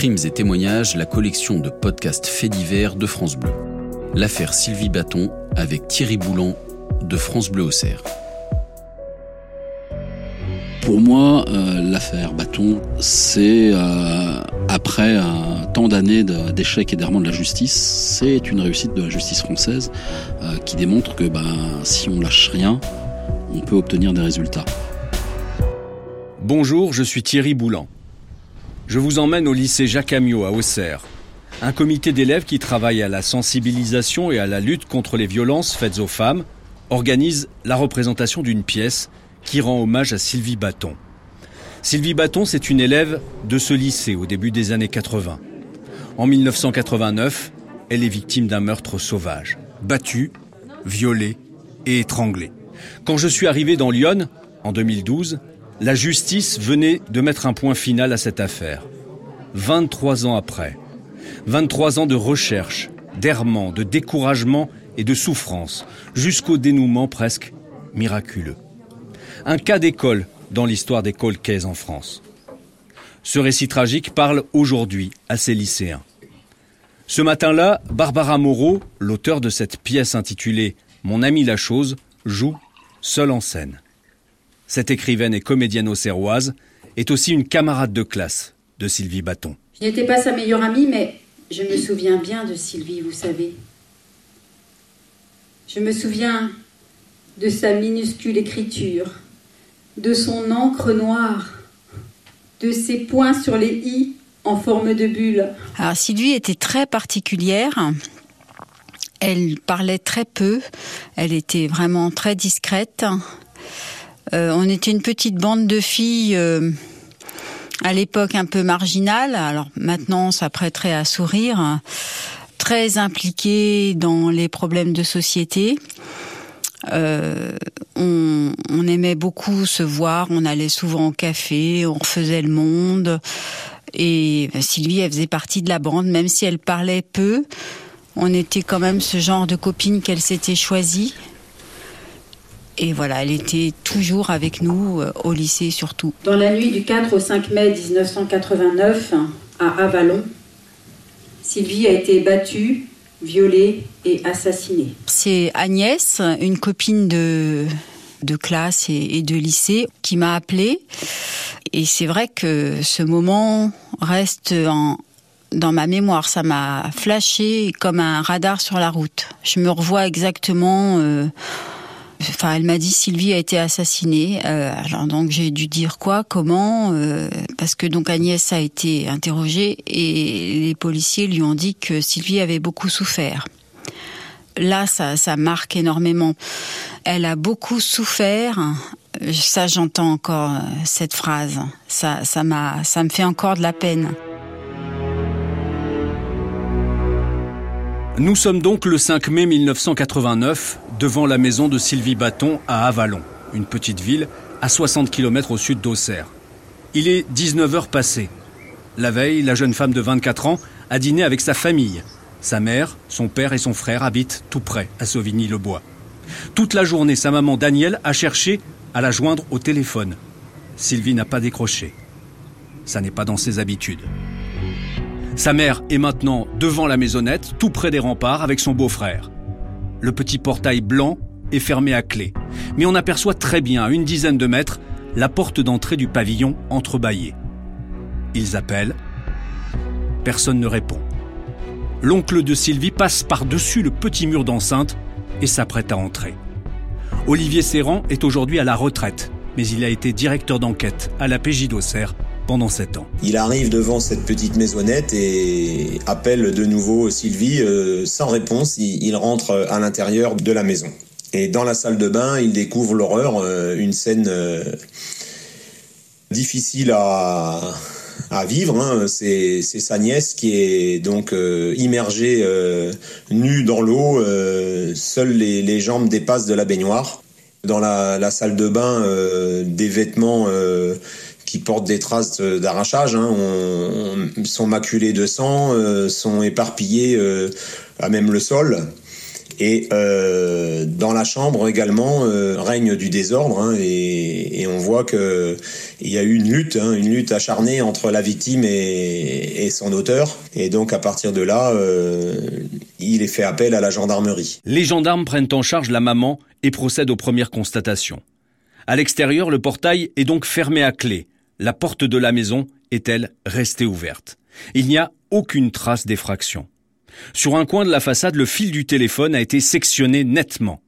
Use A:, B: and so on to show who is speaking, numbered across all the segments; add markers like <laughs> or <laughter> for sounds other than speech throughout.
A: Crimes et témoignages, la collection de podcasts faits divers de France Bleu. L'affaire Sylvie Bâton avec Thierry Boulan de France Bleu Auxerre.
B: Pour moi, euh, l'affaire Bâton, c'est euh, après un tant d'années d'échecs et d'errements de la justice, c'est une réussite de la justice française euh, qui démontre que ben, si on lâche rien, on peut obtenir des résultats.
C: Bonjour, je suis Thierry Boulan. Je vous emmène au lycée Jacques Amiot à Auxerre. Un comité d'élèves qui travaille à la sensibilisation et à la lutte contre les violences faites aux femmes organise la représentation d'une pièce qui rend hommage à Sylvie Bâton. Sylvie Bâton, c'est une élève de ce lycée au début des années 80. En 1989, elle est victime d'un meurtre sauvage, battue, violée et étranglée. Quand je suis arrivé dans Lyon, en 2012, la justice venait de mettre un point final à cette affaire. 23 ans après, 23 ans de recherche, d'errement, de découragement et de souffrance, jusqu'au dénouement presque miraculeux. Un cas d'école dans l'histoire des colcaises en France. Ce récit tragique parle aujourd'hui à ces lycéens. Ce matin-là, Barbara Moreau, l'auteur de cette pièce intitulée Mon ami la chose, joue seule en scène. Cette écrivaine et comédienne auxerroise est aussi une camarade de classe de Sylvie Bâton.
D: Je n'étais pas sa meilleure amie, mais je me souviens bien de Sylvie, vous savez. Je me souviens de sa minuscule écriture, de son encre noire, de ses points sur les i en forme de bulle.
E: Alors Sylvie était très particulière. Elle parlait très peu. Elle était vraiment très discrète. Euh, on était une petite bande de filles. Euh, à l'époque un peu marginale, alors maintenant ça prêterait à sourire, très impliquées dans les problèmes de société. Euh, on, aimait beaucoup se voir, on allait souvent au café, on refaisait le monde. Et Sylvie, elle faisait partie de la bande, même si elle parlait peu. On était quand même ce genre de copine qu'elle s'était choisie. Et voilà, elle était toujours avec nous, euh, au lycée surtout.
D: Dans la nuit du 4 au 5 mai 1989, à Avalon, Sylvie a été battue, violée et assassinée.
E: C'est Agnès, une copine de, de classe et, de lycée, qui m'a appelée. Et c'est vrai que ce moment reste en, dans ma mémoire. Ça m'a flashé comme un radar sur la route. Je me revois exactement. Euh, Enfin, elle m'a dit Sylvie a été assassinée. Euh, alors donc j'ai dû dire quoi, comment, euh, parce que donc Agnès a été interrogée et les policiers lui ont dit que Sylvie avait beaucoup souffert. Là, ça, marque énormément. Elle a beaucoup souffert. Ça, j'entends encore euh, cette phrase. Ça, ça m'a, ça me fait encore de la peine.
C: Nous sommes donc le 5 mai 1989 devant la maison de Sylvie Bâton à Avalon, une petite ville à 60 km au sud d'Auxerre. Il est 19h passé. La veille, la jeune femme de 24 ans a dîné avec sa famille. Sa mère, son père et son frère habitent tout près, à Sauvigny-le-Bois. Toute la journée, sa maman Danielle a cherché à la joindre au téléphone. Sylvie n'a pas décroché. Ça n'est pas dans ses habitudes. Sa mère est maintenant devant la maisonnette, tout près des remparts, avec son beau-frère. Le petit portail blanc est fermé à clé, mais on aperçoit très bien, à une dizaine de mètres, la porte d'entrée du pavillon entrebâillée. Ils appellent. Personne ne répond. L'oncle de Sylvie passe par-dessus le petit mur d'enceinte et s'apprête à entrer. Olivier Serrand est aujourd'hui à la retraite, mais il a été directeur d'enquête à la PJ d'Auxerre pendant sept ans.
F: Il arrive devant cette petite maisonnette et appelle de nouveau Sylvie euh, sans réponse. Il, rentre à l'intérieur de la maison. Et dans la salle de bain, il découvre l'horreur, euh, une scène euh, difficile à, vivre. Hein. C'est sa nièce qui est donc immergée nue dans l'eau. seules les, les, jambes dépassent de la baignoire. Dans la, la salle de bain, des vêtements qui portent des traces d'arrachage, hein, sont maculés de sang, euh, sont éparpillés euh, à même le sol. Et euh, dans la chambre également euh, règne du désordre hein, et, on voit que il y a eu une lutte, hein, une lutte acharnée entre la victime et, et, son auteur. Et donc à partir de là, il est fait appel à la gendarmerie.
C: Les gendarmes prennent en charge la maman et procèdent aux premières constatations. À l'extérieur, le portail est donc fermé à clé. La porte de la maison est-elle restée ouverte? Il n'y a aucune trace d'effraction. Sur un coin de la façade, le fil du téléphone a été sectionné nettement.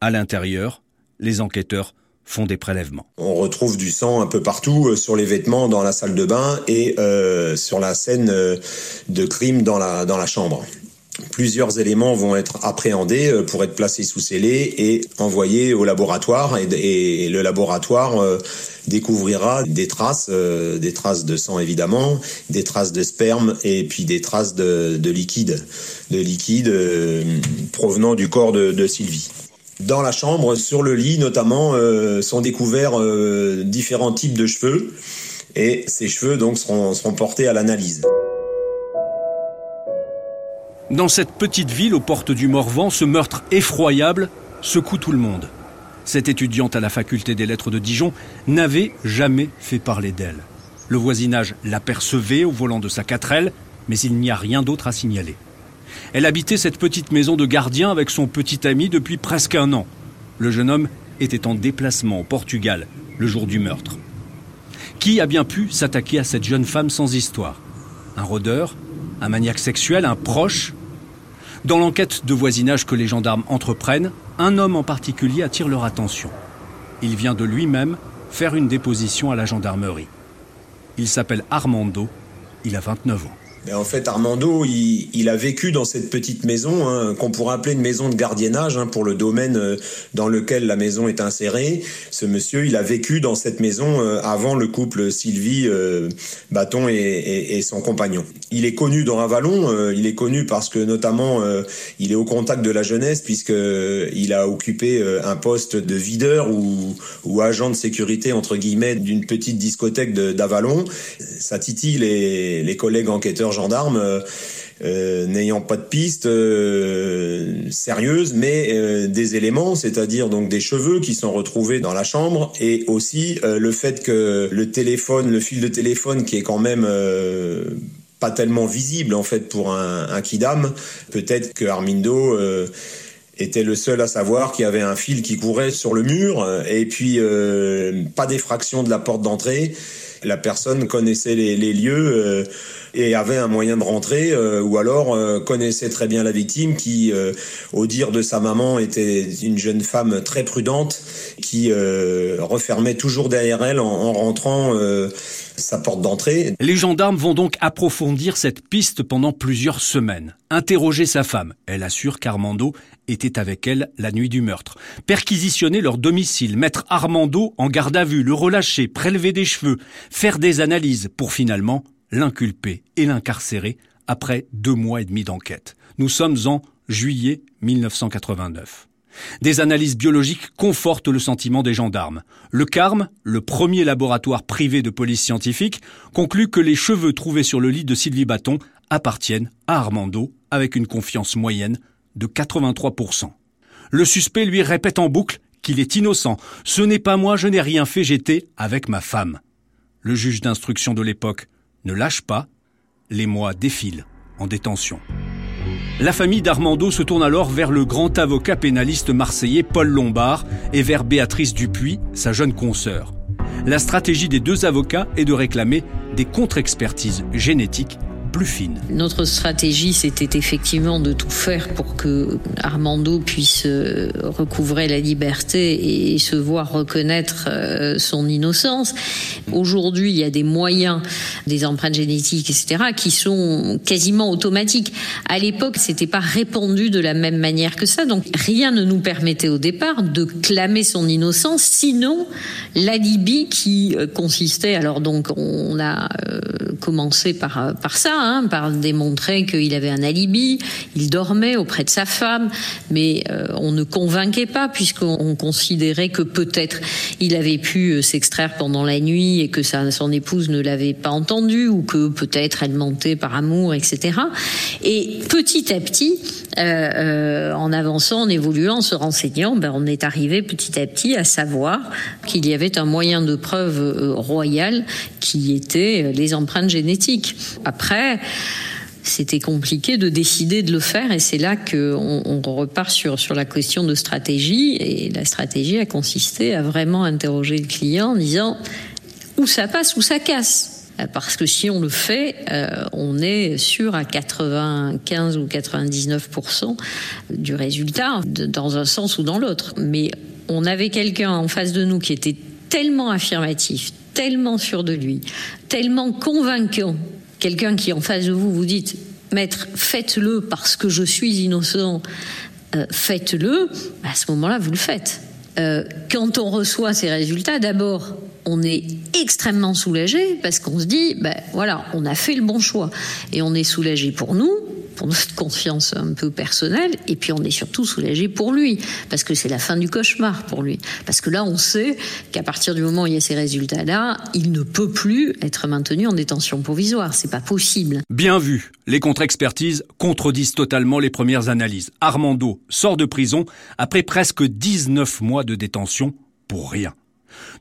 C: À l'intérieur, les enquêteurs font des prélèvements.
F: On retrouve du sang un peu partout euh, sur les vêtements dans la salle de bain et euh, sur la scène euh, de crime dans la, chambre. Plusieurs éléments vont être appréhendés pour être placés sous scellé et envoyés au laboratoire et, le laboratoire découvrira des traces, euh, des traces de sang évidemment, des traces de sperme et puis des traces de, liquide, de liquide provenant du corps de, Sylvie. Dans la chambre, sur le lit notamment, sont découverts différents types de cheveux et ces cheveux donc seront portés à l'analyse.
C: Dans cette petite ville aux portes du Morvan, ce meurtre effroyable secoue tout le monde. Cette étudiante à la faculté des lettres de Dijon n'avait jamais fait parler d'elle. Le voisinage l'apercevait au volant de sa quatrelle, mais il n'y a rien d'autre à signaler. Elle habitait cette petite maison de gardien avec son petit ami depuis presque un an. Le jeune homme était en déplacement au Portugal le jour du meurtre. Qui a bien pu s'attaquer à cette jeune femme sans histoire? Un rôdeur? Un maniaque sexuel? Un proche? Dans l'enquête de voisinage que les gendarmes entreprennent, un homme en particulier attire leur attention. Il vient de lui-même faire une déposition à la gendarmerie. Il s'appelle Armando, il a 29 ans
F: en fait, Armando, il, a vécu dans cette petite maison hein, qu'on pourrait appeler une maison de gardiennage hein, pour le domaine euh, dans lequel la maison est insérée. Ce monsieur, il a vécu dans cette maison euh, avant le couple Sylvie euh, Bâton et, son compagnon. Il est connu dans Avalon. il est connu parce que notamment, il est au contact de la jeunesse puisque il a occupé un poste de videur ou, agent de sécurité entre guillemets d'une petite discothèque d'Avalon. Ça titille les collègues enquêteurs gendarmes euh, euh, n'ayant pas de piste euh, sérieuse, mais des éléments, c'est-à-dire donc des cheveux qui sont retrouvés dans la chambre, et aussi le fait que le téléphone, le fil de téléphone, qui est quand même pas tellement visible en fait pour un, un kidam, peut-être que Armindo était le seul à savoir qu'il y avait un fil qui courait sur le mur, et puis pas d'effraction de la porte d'entrée. La personne connaissait les, les lieux et avait un moyen de rentrer, euh, ou alors euh, connaissait très bien la victime qui, euh, au dire de sa maman, était une jeune femme très prudente qui refermait toujours derrière elle en, rentrant sa porte d'entrée.
C: Les gendarmes vont donc approfondir cette piste pendant plusieurs semaines. Interroger sa femme. Elle assure qu'Armando était avec elle la nuit du meurtre. Perquisitionner leur domicile, mettre Armando en garde à vue, le relâcher, prélever des cheveux, faire des analyses pour finalement l'inculper et l'incarcérer après deux mois et demi d'enquête. Nous sommes en juillet 1989. Des analyses biologiques confortent le sentiment des gendarmes. Le CARM, le premier laboratoire privé de police scientifique, conclut que les cheveux trouvés sur le lit de Sylvie Bâton appartiennent à Armando avec une confiance moyenne de 83%. Le suspect lui répète en boucle qu'il est innocent. Ce n'est pas moi, je n'ai rien fait, j'étais avec ma femme. Le juge d'instruction de l'époque ne lâche pas, les mois défilent en détention. La famille d'Armando se tourne alors vers le grand avocat pénaliste marseillais Paul Lombard et vers Béatrice Dupuis, sa jeune consoeur. La stratégie des deux avocats est de réclamer des contre-expertises génétiques plus fine.
G: Notre stratégie, c'était effectivement de tout faire pour que Armando puisse euh, recouvrer la liberté et se voir reconnaître euh, son innocence. Aujourd'hui, il y a des moyens, des empreintes génétiques, etc., qui sont quasiment automatiques. À l'époque, c'était pas répandu de la même manière que ça, donc rien ne nous permettait au départ de clamer son innocence, sinon l'alibi qui euh, consistait. Alors donc, on a commencé par, par ça, hein, par démontrer qu'il avait un alibi, il dormait auprès de sa femme, mais on ne convainquait pas puisqu'on considérait que peut-être il avait pu s'extraire pendant la nuit et que sa, son épouse ne l'avait pas entendu ou que peut-être elle mentait par amour, etc. Et petit à petit, en avançant, en évoluant, en se renseignant, ben, on est arrivé petit à petit à savoir qu'il y avait un moyen de preuve euh, royal qui était euh, les empreintes génétiques. Après, c'était compliqué de décider de le faire et c'est là qu'on on repart sur, sur la question de stratégie et la stratégie a consisté à vraiment interroger le client en disant où ça passe, où ça casse? Parce que si on le fait, euh, on est sûr à 95 ou 99% du résultat, dans un sens ou dans l'autre. Mais on avait quelqu'un en face de nous qui était tellement affirmatif, tellement sûr de lui, tellement convaincant. Quelqu'un qui en face de vous vous dit, maître, faites-le parce que je suis innocent, euh, faites-le, à ce moment-là, vous le faites. Euh, quand on reçoit ces résultats, d'abord, on est extrêmement soulagé parce qu'on se dit, ben voilà, on a fait le bon choix. Et on est soulagé pour nous, pour notre confiance un peu personnelle, et puis on est surtout soulagé pour lui, parce que c'est la fin du cauchemar pour lui. Parce que là, on sait qu'à partir du moment où il y a ces résultats-là, il ne peut plus être maintenu en détention provisoire. C'est pas possible.
C: Bien vu. Les contre-expertises contredisent totalement les premières analyses. Armando sort de prison après presque 19 mois de détention pour rien.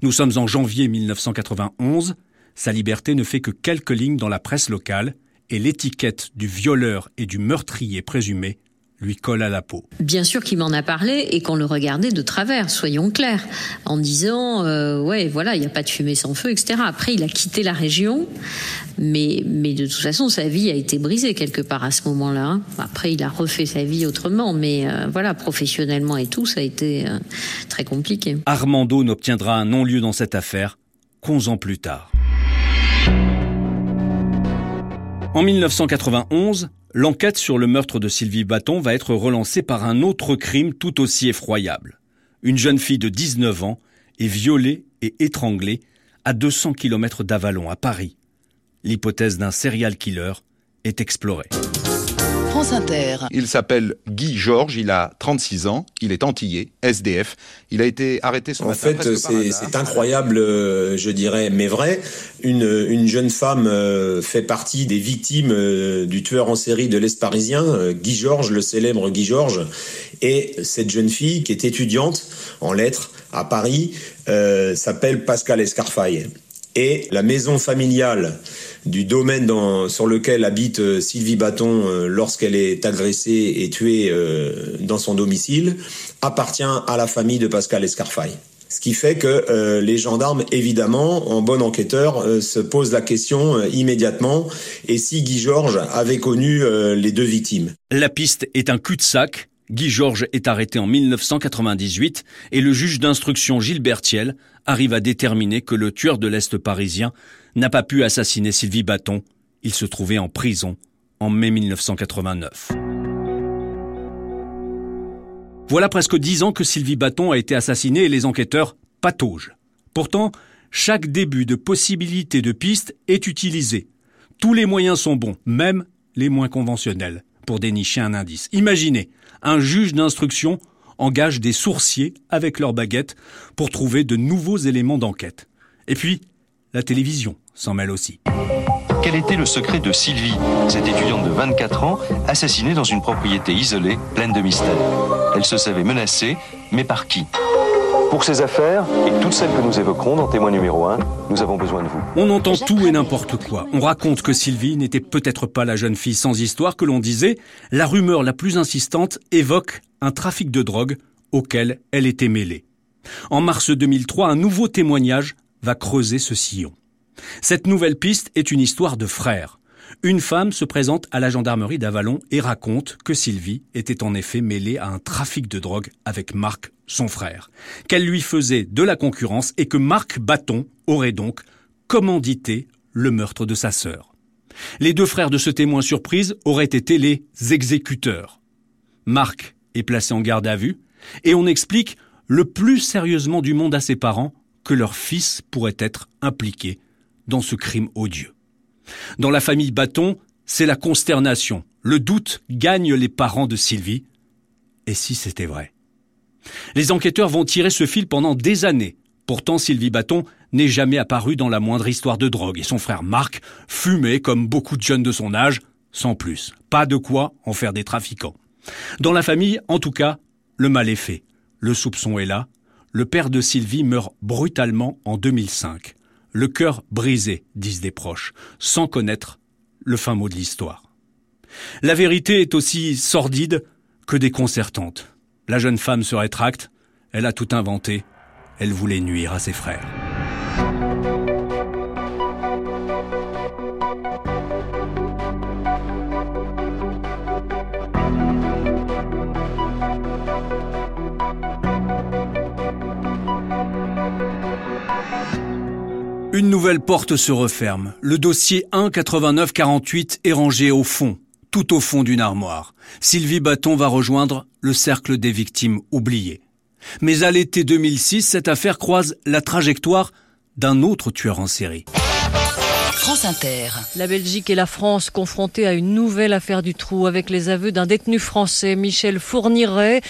C: Nous sommes en janvier 1991. Sa liberté ne fait que quelques lignes dans la presse locale et l'étiquette du violeur et du meurtrier présumé lui colle à la peau.
G: Bien sûr qu'il m'en a parlé et qu'on le regardait de travers, soyons clairs, en disant euh, ouais voilà il n'y a pas de fumée sans feu, etc. Après il a quitté la région, mais mais de toute façon sa vie a été brisée quelque part à ce moment-là. Hein. Après il a refait sa vie autrement, mais euh, voilà professionnellement et tout ça a été euh, très compliqué.
C: Armando n'obtiendra un non-lieu dans cette affaire qu'onze ans plus tard. En 1991, l'enquête sur le meurtre de Sylvie Bâton va être relancée par un autre crime tout aussi effroyable. Une jeune fille de 19 ans est violée et étranglée à 200 km d'Avalon, à Paris. L'hypothèse d'un serial killer est explorée.
H: Il s'appelle Guy Georges, il a 36 ans, il est antillais, SDF. Il a été arrêté ce
F: en fait, c'est incroyable, euh, je dirais, mais vrai. Une, une jeune femme euh, fait partie des victimes euh, du tueur en série de l'Est parisien, Guy Georges, le célèbre Guy Georges. Et cette jeune fille, qui est étudiante en lettres à Paris, s'appelle Pascal Escarfaille. Et la maison familiale du domaine sur lequel habite euh, Sylvie Bâton euh, lorsqu'elle est agressée et tuée euh, dans son domicile appartient à la famille de Pascal Escarfaille. Ce qui fait que les gendarmes, évidemment, en bon enquêteur, se posent la question immédiatement. Et si Guy Georges avait connu les deux victimes
C: La piste est un cul-de-sac. Guy Georges est arrêté en 1998 et le juge d'instruction Thiel arrive à déterminer que le tueur de l'Est parisien n'a pas pu assassiner Sylvie Bâton. Il se trouvait en prison en mai 1989. Voilà presque dix ans que Sylvie Bâton a été assassinée et les enquêteurs pataugent. Pourtant, chaque début de possibilité de piste est utilisé. Tous les moyens sont bons, même les moins conventionnels, pour dénicher un indice. Imaginez, un juge d'instruction engage des sourciers avec leurs baguettes pour trouver de nouveaux éléments d'enquête. Et puis, la télévision s'en mêle aussi.
I: Quel était le secret de Sylvie, cette étudiante de 24 ans, assassinée dans une propriété isolée, pleine de mystères? Elle se savait menacée, mais par qui? Pour ces affaires et toutes celles que nous évoquerons dans témoin numéro 1, nous avons besoin de vous.
C: On entend tout et n'importe quoi. On raconte que Sylvie n'était peut-être pas la jeune fille sans histoire que l'on disait. La rumeur la plus insistante évoque un trafic de drogue auquel elle était mêlée. En mars 2003, un nouveau témoignage va creuser ce sillon. Cette nouvelle piste est une histoire de frères. Une femme se présente à la gendarmerie d'Avalon et raconte que Sylvie était en effet mêlée à un trafic de drogue avec Marc, son frère, qu'elle lui faisait de la concurrence et que Marc Bâton aurait donc commandité le meurtre de sa sœur. Les deux frères de ce témoin surprise auraient été les exécuteurs. Marc est placé en garde à vue et on explique le plus sérieusement du monde à ses parents que leur fils pourrait être impliqué dans ce crime odieux. Dans la famille Bâton, c'est la consternation. Le doute gagne les parents de Sylvie. Et si c'était vrai? Les enquêteurs vont tirer ce fil pendant des années. Pourtant, Sylvie Bâton n'est jamais apparue dans la moindre histoire de drogue et son frère Marc fumait comme beaucoup de jeunes de son âge, sans plus. Pas de quoi en faire des trafiquants. Dans la famille, en tout cas, le mal est fait. Le soupçon est là. Le père de Sylvie meurt brutalement en 2005. Le cœur brisé, disent des proches, sans connaître le fin mot de l'histoire. La vérité est aussi sordide que déconcertante. La jeune femme se rétracte, elle a tout inventé, elle voulait nuire à ses frères. Une nouvelle porte se referme. Le dossier 18948 est rangé au fond, tout au fond d'une armoire. Sylvie Bâton va rejoindre le cercle des victimes oubliées. Mais à l'été 2006, cette affaire croise la trajectoire d'un autre tueur en série.
J: France Inter.
K: La Belgique et la France confrontées à une nouvelle affaire du trou avec les aveux d'un détenu français, Michel Fourniret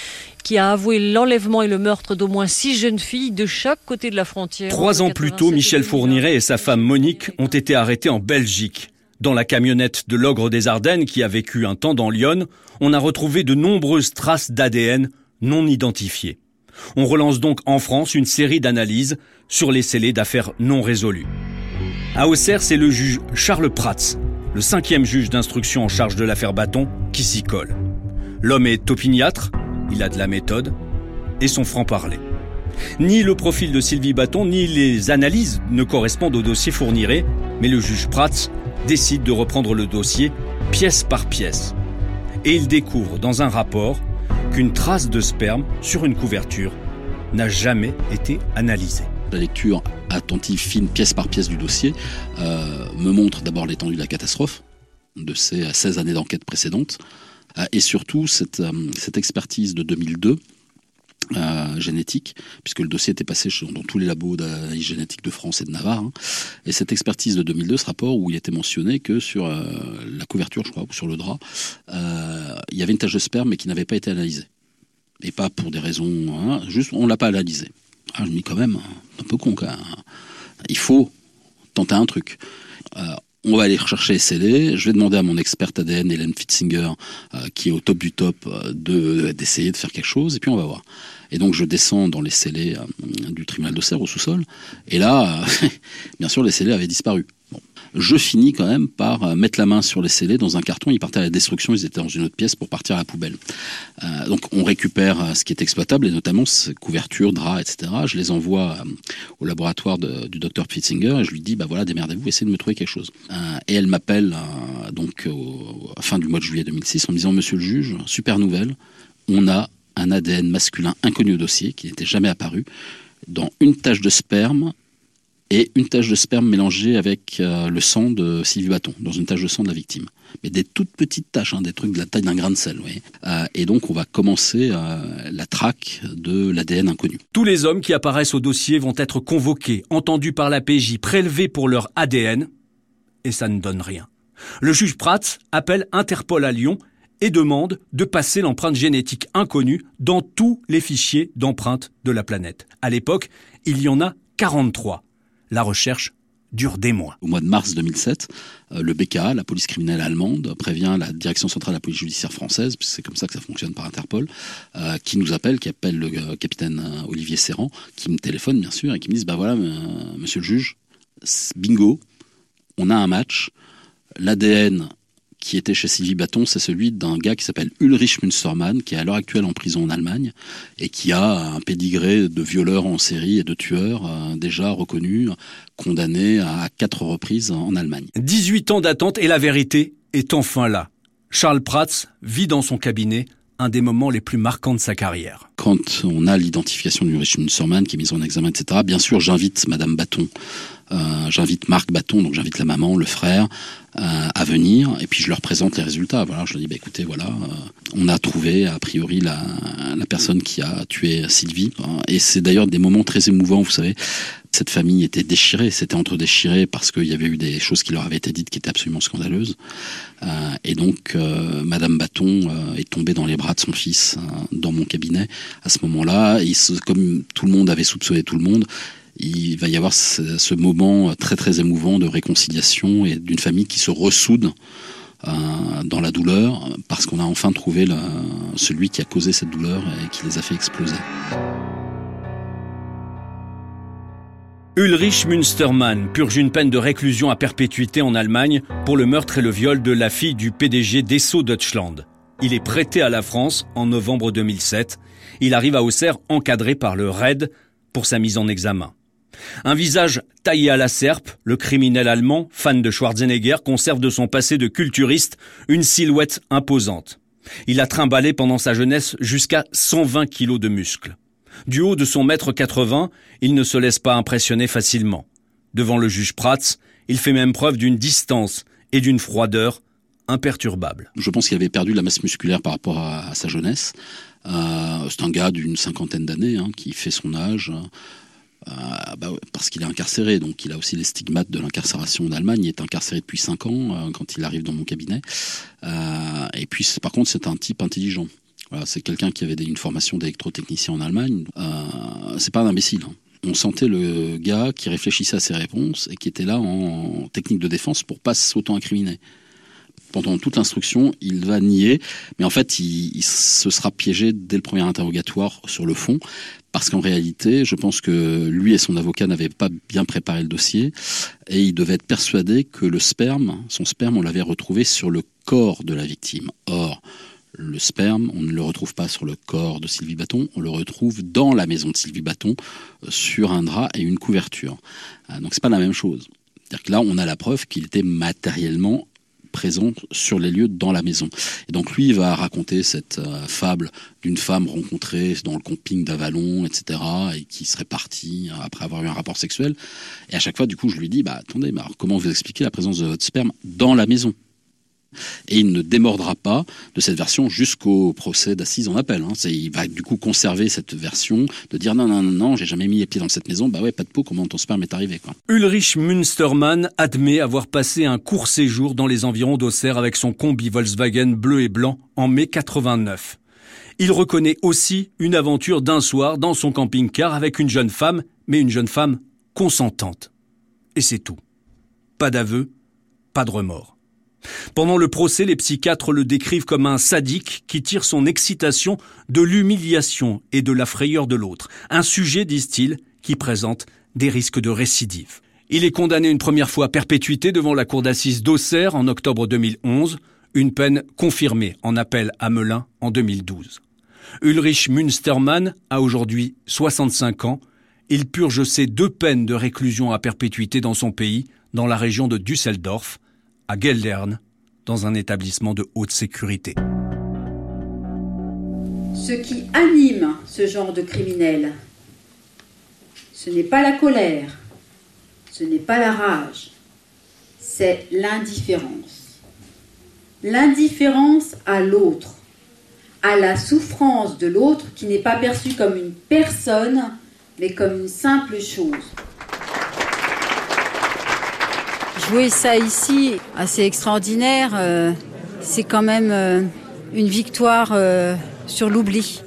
K: qui a avoué l'enlèvement et le meurtre d'au moins six jeunes filles de chaque côté de la frontière.
C: Trois ans plus tôt, Michel Fourniret et sa femme Monique ont été arrêtés en Belgique. Dans la camionnette de l'ogre des Ardennes, qui a vécu un temps dans Lyon, on a retrouvé de nombreuses traces d'ADN non identifiées. On relance donc en France une série d'analyses sur les scellés d'affaires non résolues. À Auxerre, c'est le juge Charles Prats, le cinquième juge d'instruction en charge de l'affaire Bâton, qui s'y colle. L'homme est opiniâtre, il a de la méthode et son franc-parler. Ni le profil de Sylvie Bâton, ni les analyses ne correspondent au dossier fournirait, mais le juge Prats décide de reprendre le dossier pièce par pièce. Et il découvre dans un rapport qu'une trace de sperme sur une couverture n'a jamais été analysée.
B: La lecture attentive, fine, pièce par pièce du dossier, euh, me montre d'abord l'étendue de la catastrophe, de ces 16 années d'enquête précédentes, euh, et surtout cette, euh, cette expertise de 2002 euh, génétique, puisque le dossier était passé dans tous les labos d'analyse génétique de France et de Navarre. Hein. Et cette expertise de 2002, ce rapport où il était mentionné que sur la couverture, je crois, ou sur le drap, il y avait une tache de sperme mais qui n'avait pas été analysée. Et pas pour des raisons, hein, juste on l'a pas analysé. Ah, je me dis quand même, un peu con quand même. Il faut tenter un truc on va aller rechercher les CD. Je vais demander à mon experte ADN, Hélène Fitzinger, euh, qui est au top du top, euh, de d'essayer de faire quelque chose, et puis on va voir. Et donc je descends dans les scellés euh, du tribunal de Serre au sous-sol, et là, <laughs> bien sûr, les scellés avaient disparu je finis quand même par euh, mettre la main sur les scellés dans un carton. Ils partaient à la destruction, ils étaient dans une autre pièce pour partir à la poubelle. Euh, donc on récupère euh, ce qui est exploitable et notamment ces couvertures, draps, etc. Je les envoie au laboratoire du docteur Pitzinger et je lui dis bah voilà démerdez-vous, essayez de me trouver quelque chose. et elle m'appelle donc au, fin du mois de juillet 2006 en me disant Monsieur le juge, super nouvelle, on a un ADN masculin inconnu au dossier qui n'était jamais apparu dans une tache de sperme et une tache de sperme mélangée avec euh, le sang de Sylvie Bâton, dans une tache de sang de la victime. Mais des toutes petites taches, hein, des trucs de la taille d'un grain de sel. Oui. Euh, et donc on va commencer euh, la traque de l'ADN inconnu.
C: Tous les hommes qui apparaissent au dossier vont être convoqués, entendus par la PJ, prélevés pour leur ADN, et ça ne donne rien. Le juge Prats appelle Interpol à Lyon et demande de passer l'empreinte génétique inconnue dans tous les fichiers d'empreintes de la planète. À l'époque, il y en a 43 la recherche dure des mois.
B: Au mois de mars 2007, euh, le BKA, la police criminelle allemande, prévient la direction centrale de la police judiciaire française, puisque c'est comme ça que ça fonctionne par Interpol, euh, qui nous appelle, qui appelle le euh, capitaine Olivier Serrand, qui me téléphone bien sûr, et qui me dit, bah voilà, monsieur le juge, bingo, on a un match, l'ADN qui était chez Sylvie Bâton, c'est celui d'un gars qui s'appelle Ulrich Münstermann, qui est à l'heure actuelle en prison en Allemagne, et qui a un pédigré de violeur en série et de tueur euh, déjà reconnu, condamné à quatre reprises en Allemagne.
C: 18 ans d'attente et la vérité est enfin là. Charles Prats vit dans son cabinet un des moments les plus marquants de sa carrière.
B: Quand on a l'identification d'Ulrich Münstermann qui est mise en examen, etc., bien sûr, j'invite Madame Bâton euh, j'invite Marc Bâton, donc j'invite la maman, le frère, euh, à venir, et puis je leur présente les résultats. Voilà, je leur dis, bah, écoutez, voilà, euh, on a trouvé a priori la, la personne qui a tué Sylvie, et c'est d'ailleurs des moments très émouvants, vous savez, Cette famille était déchirée, c'était entre déchirés parce qu'il y avait eu des choses qui leur avaient été dites qui étaient absolument scandaleuses. Euh, et donc, euh, Madame Bâton euh, est tombée dans les bras de son fils dans mon cabinet. À ce moment-là, comme tout le monde avait soupçonné tout le monde, il va y avoir ce, moment très très émouvant de réconciliation et d'une famille qui se ressoude dans la douleur parce qu'on a enfin trouvé celui qui a causé cette douleur et qui les a fait exploser.
C: Ulrich Münstermann purge une peine de réclusion à perpétuité en Allemagne pour le meurtre et le viol de la fille du PDG d'Esso Deutschland. Il est prêté à la France en novembre 2007. Il arrive à Auxerre encadré par le RAID pour sa mise en examen. Un visage taillé à la serpe, le criminel allemand, fan de Schwarzenegger, conserve de son passé de culturiste une silhouette imposante. Il a trimballé pendant sa jeunesse jusqu'à 120 kilos de muscles. Du haut de son mètre 80, il ne se laisse pas impressionner facilement. Devant le juge Prats, il fait même preuve d'une distance et d'une froideur imperturbables.
B: Je pense qu'il avait perdu la masse musculaire par rapport à, sa jeunesse. Euh, c'est un gars d'une cinquantaine d'années hein, qui fait son âge. Euh, bah parce qu'il est incarcéré, donc il a aussi les stigmates de l'incarcération en Allemagne. Il est incarcéré depuis 5 ans euh, quand il arrive dans mon cabinet. et puis, par contre, c'est un type intelligent c'est quelqu'un qui avait une formation d'électrotechnicien en Allemagne. Euh, c'est pas un imbécile. Hein. On sentait le gars qui réfléchissait à ses réponses et qui était là en technique de défense pour pas s'auto-incriminer. Pendant toute l'instruction, il va nier, mais en fait, il, se sera piégé dès le premier interrogatoire sur le fond, parce qu'en réalité, je pense que lui et son avocat n'avaient pas bien préparé le dossier, et il devait être persuadé que le sperme, son sperme, on l'avait retrouvé sur le corps de la victime. Or, le sperme, on ne le retrouve pas sur le corps de Sylvie Bâton, on le retrouve dans la maison de Sylvie Bâton euh, sur un drap et une couverture. Euh, donc c'est pas la même chose. C'est-à-dire que là, on a la preuve qu'il était matériellement présent sur les lieux dans la maison. Et donc lui, il va raconter cette euh, fable d'une femme rencontrée dans le camping d'Avalon, etc., et qui serait partie après avoir eu un rapport sexuel. Et à chaque fois, du coup, je lui dis, bah attendez, comment vous expliquez la présence de votre sperme dans la maison? Et il ne démordra pas de cette version jusqu'au procès d'assises en appel. Hein. Il va du coup conserver cette version de dire non, non, non, non, j'ai jamais mis les pieds dans cette maison. Bah ouais, pas de peau, comment ton sperme est arrivé.
C: Ulrich Münstermann admet avoir passé un court séjour dans les environs d'Auxerre avec son combi Volkswagen bleu et blanc en mai 89. Il reconnaît aussi une aventure d'un soir dans son camping-car avec une jeune femme, mais une jeune femme consentante. Et c'est tout. Pas d'aveu, pas de remords. Pendant le procès, les psychiatres le décrivent comme un sadique qui tire son excitation de l'humiliation et de la frayeur de l'autre. Un sujet, disent-ils, qui présente des risques de récidive. Il est condamné une première fois à perpétuité devant la cour d'assises d'Auxerre en octobre 2011, une peine confirmée en appel à Melun en 2012. Ulrich Münstermann a aujourd'hui 65 ans. Il purge ses deux peines de réclusion à perpétuité dans son pays, dans la région de Düsseldorf, à Geldern, dans un établissement de haute sécurité.
D: Ce qui anime ce genre de criminel, ce n'est pas la colère, ce n'est pas la rage, c'est l'indifférence. L'indifférence à l'autre, à la souffrance de l'autre qui n'est pas perçue comme une personne, mais comme une simple chose.
E: Jouer ça ici, assez extraordinaire, euh, c'est quand même euh, une victoire euh, sur l'oubli.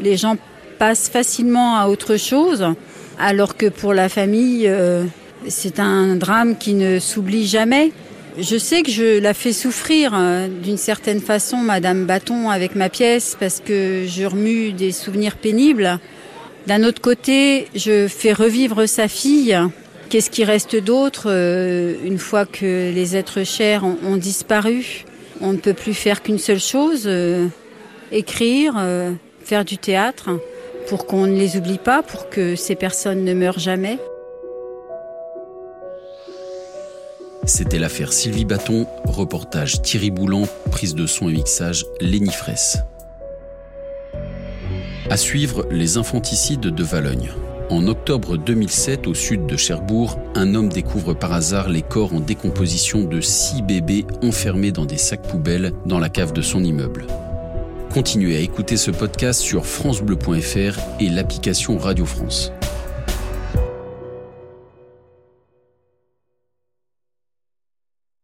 E: Les gens passent facilement à autre chose, alors que pour la famille, c'est un drame qui ne s'oublie jamais. Je sais que je la fais souffrir d'une certaine façon, Madame Bâton, avec ma pièce, parce que je remue des souvenirs pénibles. D'un autre côté, je fais revivre sa fille Qu'est-ce qui reste d'autre euh, une fois que les êtres chers ont, disparu? On ne peut plus faire qu'une seule chose, euh, écrire, euh, faire du théâtre, pour qu'on ne les oublie pas, pour que ces personnes ne meurent jamais.
A: C'était l'affaire Sylvie Bâton, reportage Thierry Boulan, prise de son et mixage Léni Fraisse. À suivre, les infanticides de Valogne. En octobre 2007, au sud de Cherbourg, un homme découvre par hasard les corps en décomposition de six bébés enfermés dans des sacs poubelles dans la cave de son immeuble. Continuez à écouter ce podcast sur francebleu.fr et l'application Radio France.